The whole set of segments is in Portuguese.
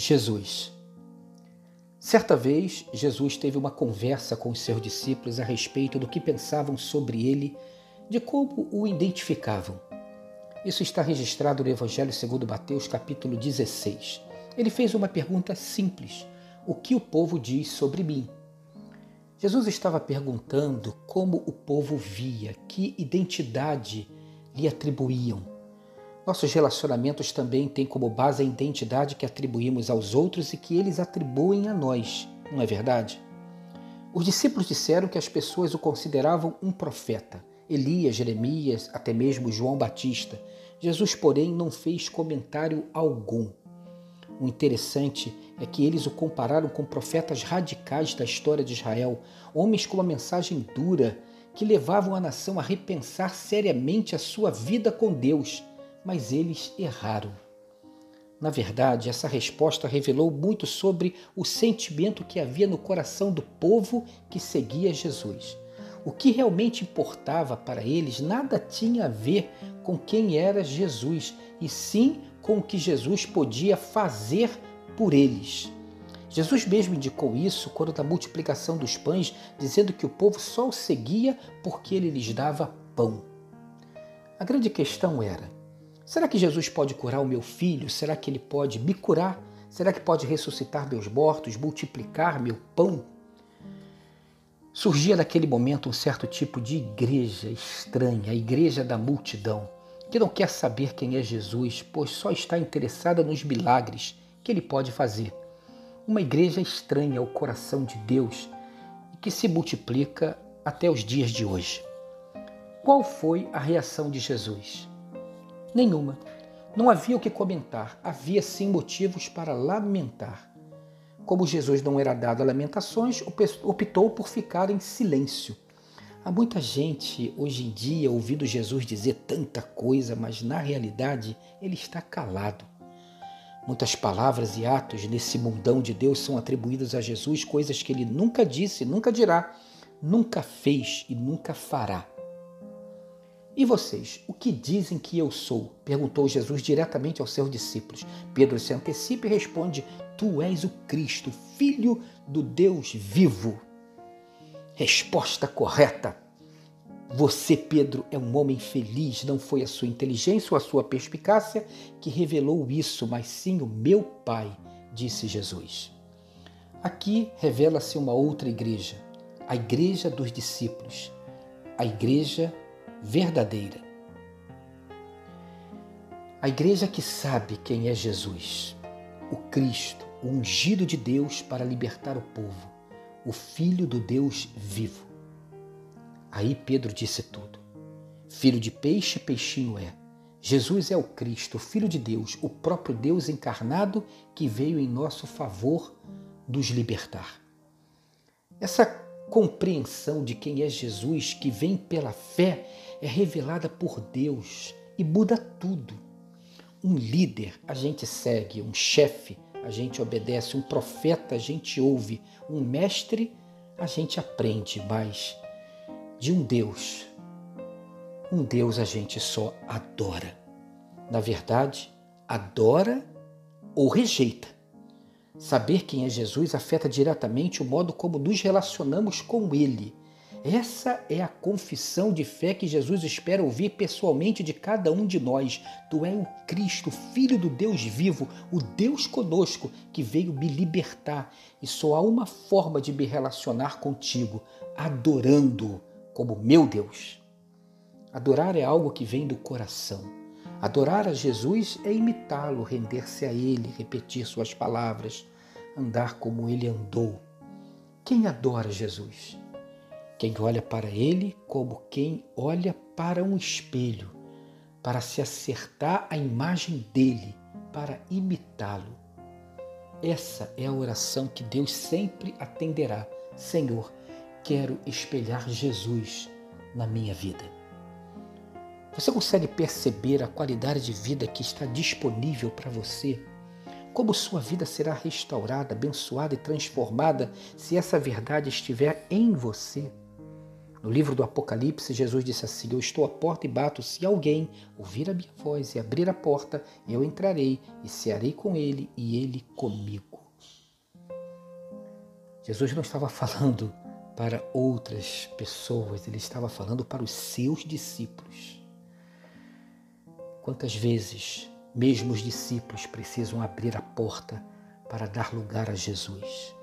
Jesus. Certa vez, Jesus teve uma conversa com os seus discípulos a respeito do que pensavam sobre ele, de como o identificavam. Isso está registrado no Evangelho segundo Mateus, capítulo 16. Ele fez uma pergunta simples: O que o povo diz sobre mim? Jesus estava perguntando como o povo via, que identidade lhe atribuíam. Nossos relacionamentos também têm como base a identidade que atribuímos aos outros e que eles atribuem a nós, não é verdade? Os discípulos disseram que as pessoas o consideravam um profeta, Elias, Jeremias, até mesmo João Batista. Jesus, porém, não fez comentário algum. O interessante é que eles o compararam com profetas radicais da história de Israel, homens com uma mensagem dura que levavam a nação a repensar seriamente a sua vida com Deus mas eles erraram. Na verdade, essa resposta revelou muito sobre o sentimento que havia no coração do povo que seguia Jesus. O que realmente importava para eles nada tinha a ver com quem era Jesus, e sim com o que Jesus podia fazer por eles. Jesus mesmo indicou isso quando da multiplicação dos pães, dizendo que o povo só o seguia porque ele lhes dava pão. A grande questão era: Será que Jesus pode curar o meu filho? Será que ele pode me curar? Será que pode ressuscitar meus mortos, multiplicar meu pão? Surgia naquele momento um certo tipo de igreja estranha, a igreja da multidão, que não quer saber quem é Jesus, pois só está interessada nos milagres que ele pode fazer. Uma igreja estranha ao coração de Deus e que se multiplica até os dias de hoje. Qual foi a reação de Jesus? Nenhuma. Não havia o que comentar, havia sim motivos para lamentar. Como Jesus não era dado a lamentações, optou por ficar em silêncio. Há muita gente hoje em dia ouvindo Jesus dizer tanta coisa, mas na realidade ele está calado. Muitas palavras e atos nesse mundão de Deus são atribuídos a Jesus, coisas que ele nunca disse, nunca dirá, nunca fez e nunca fará. E vocês, o que dizem que eu sou? perguntou Jesus diretamente aos seus discípulos. Pedro se antecipa e responde: Tu és o Cristo, filho do Deus vivo. Resposta correta. Você, Pedro, é um homem feliz. Não foi a sua inteligência ou a sua perspicácia que revelou isso, mas sim o meu Pai, disse Jesus. Aqui revela-se uma outra igreja, a igreja dos discípulos, a igreja verdadeira. A igreja que sabe quem é Jesus, o Cristo, o ungido de Deus para libertar o povo, o Filho do Deus vivo. Aí Pedro disse tudo. Filho de peixe, peixinho é. Jesus é o Cristo, o Filho de Deus, o próprio Deus encarnado que veio em nosso favor nos libertar. Essa compreensão de quem é Jesus, que vem pela fé, é revelada por Deus e muda tudo. Um líder a gente segue, um chefe a gente obedece, um profeta a gente ouve, um mestre a gente aprende, mas de um Deus, um Deus a gente só adora. Na verdade, adora ou rejeita. Saber quem é Jesus afeta diretamente o modo como nos relacionamos com Ele. Essa é a confissão de fé que Jesus espera ouvir pessoalmente de cada um de nós. Tu és o Cristo, Filho do Deus vivo, o Deus conosco que veio me libertar. E só há uma forma de me relacionar contigo: adorando como meu Deus. Adorar é algo que vem do coração. Adorar a Jesus é imitá-lo, render-se a Ele, repetir Suas palavras, andar como Ele andou. Quem adora Jesus? Quem olha para Ele como quem olha para um espelho, para se acertar à imagem dele, para imitá-lo. Essa é a oração que Deus sempre atenderá. Senhor, quero espelhar Jesus na minha vida. Você consegue perceber a qualidade de vida que está disponível para você? Como sua vida será restaurada, abençoada e transformada se essa verdade estiver em você? No livro do Apocalipse, Jesus disse assim: Eu estou à porta e bato. Se alguém ouvir a minha voz e abrir a porta, eu entrarei e cearei com ele e ele comigo. Jesus não estava falando para outras pessoas, ele estava falando para os seus discípulos. Quantas vezes, mesmo os discípulos precisam abrir a porta para dar lugar a Jesus?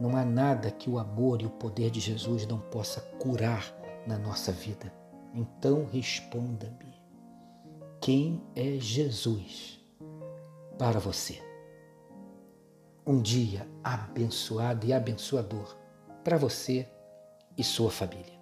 Não há nada que o amor e o poder de Jesus não possa curar na nossa vida. Então responda-me: quem é Jesus para você? Um dia abençoado e abençoador para você e sua família.